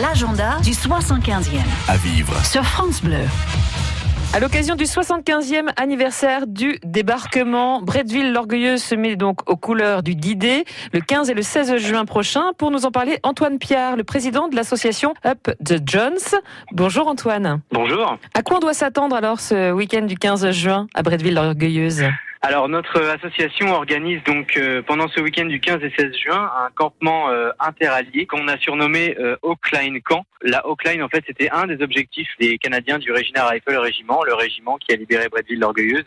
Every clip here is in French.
l'agenda du 75e. À vivre. Sur France Bleu. À l'occasion du 75e anniversaire du débarquement, Bretteville l'Orgueilleuse se met donc aux couleurs du D-Day le 15 et le 16 juin prochain. Pour nous en parler, Antoine Pierre, le président de l'association Up the Jones. Bonjour Antoine. Bonjour. À quoi on doit s'attendre alors ce week-end du 15 juin à Bretteville l'Orgueilleuse? Alors notre association organise donc euh, pendant ce week-end du 15 et 16 juin un campement euh, interallié qu'on a surnommé euh, Oakline Camp. La Oakline en fait c'était un des objectifs des Canadiens du Regina Rifle Régiment, le régiment qui a libéré Bretteville l'Orgueilleuse.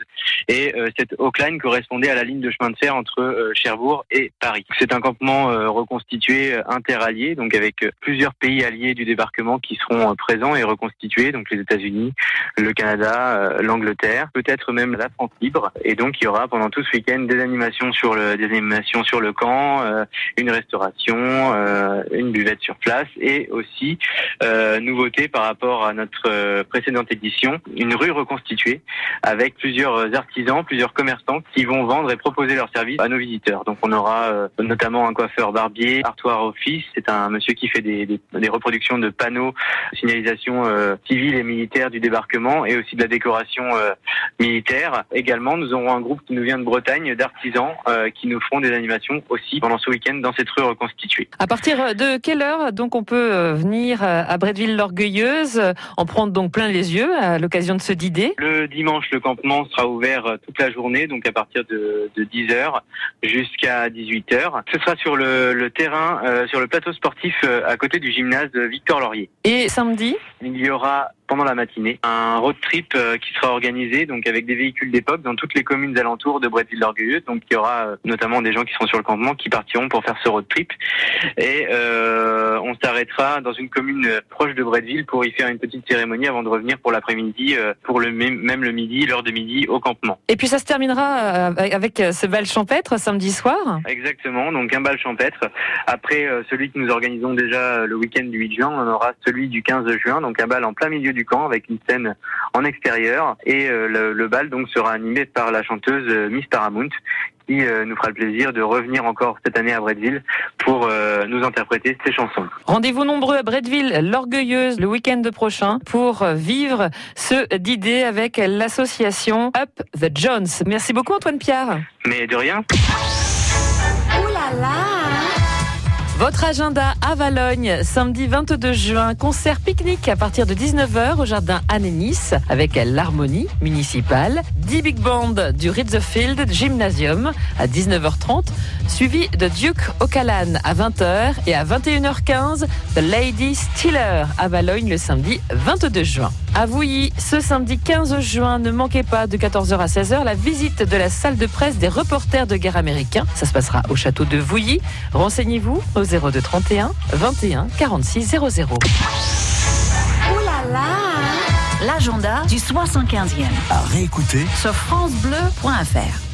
Et euh, cette Oakline correspondait à la ligne de chemin de fer entre Cherbourg et Paris. C'est un campement reconstitué interallié, donc avec plusieurs pays alliés du débarquement qui seront présents et reconstitués, donc les États-Unis, le Canada, l'Angleterre, peut-être même la France libre. Et donc il y aura pendant tout ce week-end des animations sur le, des animations sur le camp, euh, une restauration, euh, une buvette sur place et aussi euh, nouveauté par rapport à notre précédente édition, une rue reconstituée avec plusieurs artisans, plusieurs commerçants qui vont vendre et proposer leurs services à nos visiteurs. Donc on aura notamment un coiffeur barbier, Artois Office, c'est un monsieur qui fait des, des, des reproductions de panneaux, signalisation civile et militaire du débarquement et aussi de la décoration militaire. Également, nous aurons un groupe qui nous vient de Bretagne, d'artisans, euh, qui nous feront des animations aussi pendant ce week-end dans cette rue reconstituée. À partir de quelle heure donc on peut euh, venir euh, à Bretteville l'Orgueilleuse, en prendre donc plein les yeux à l'occasion de ce dîner Le dimanche, le campement sera ouvert toute la journée, donc à partir de, 10h jusqu'à 18h. Ce sera sur le, terrain, sur le plateau sportif à côté du gymnase Victor Laurier. Et samedi? Il y aura pendant la matinée. Un road trip euh, qui sera organisé donc avec des véhicules d'époque dans toutes les communes alentours de Bretteville l'Orgueilleuse. Donc il y aura euh, notamment des gens qui seront sur le campement qui partiront pour faire ce road trip. Et euh, on s'arrêtera dans une commune proche de Bretteville pour y faire une petite cérémonie avant de revenir pour l'après-midi, pour le même, même le midi, l'heure de midi au campement. Et puis ça se terminera avec ce bal champêtre samedi soir Exactement, donc un bal champêtre. Après celui que nous organisons déjà le week-end du 8 juin, on aura celui du 15 juin, donc un bal en plein milieu du du camp avec une scène en extérieur et euh, le, bal donc sera animé par la chanteuse euh, Miss Paramount qui euh, nous fera le plaisir de revenir encore cette année à Bretteville pour nous interpréter ces chansons. Rendez-vous nombreux à Bretteville, l'Orgueilleuse, le week-end prochain pour vivre ce d'idées avec l'association Up the Jones. Merci beaucoup Antoine Pierre. Mais de rien. Votre agenda à Valogne, samedi 22 juin, concert pique-nique à partir de 19h au jardin Anne-Nice avec l'harmonie municipale, 10 big band du Ritzefield Gymnasium à 19h30, suivi de Duke O'Callaghan à 20h et à 21h15 The Lady Stiller à Valogne le samedi 22 juin. À Vouilly, ce samedi 15 juin, ne manquez pas de 14h à 16h la visite de la salle de presse des reporters de guerre américains. Ça se passera au château de Vouilly. Renseignez-vous au 02 31 21 46 00. L'agenda du 75e. À réécouter sur francebleu.fr.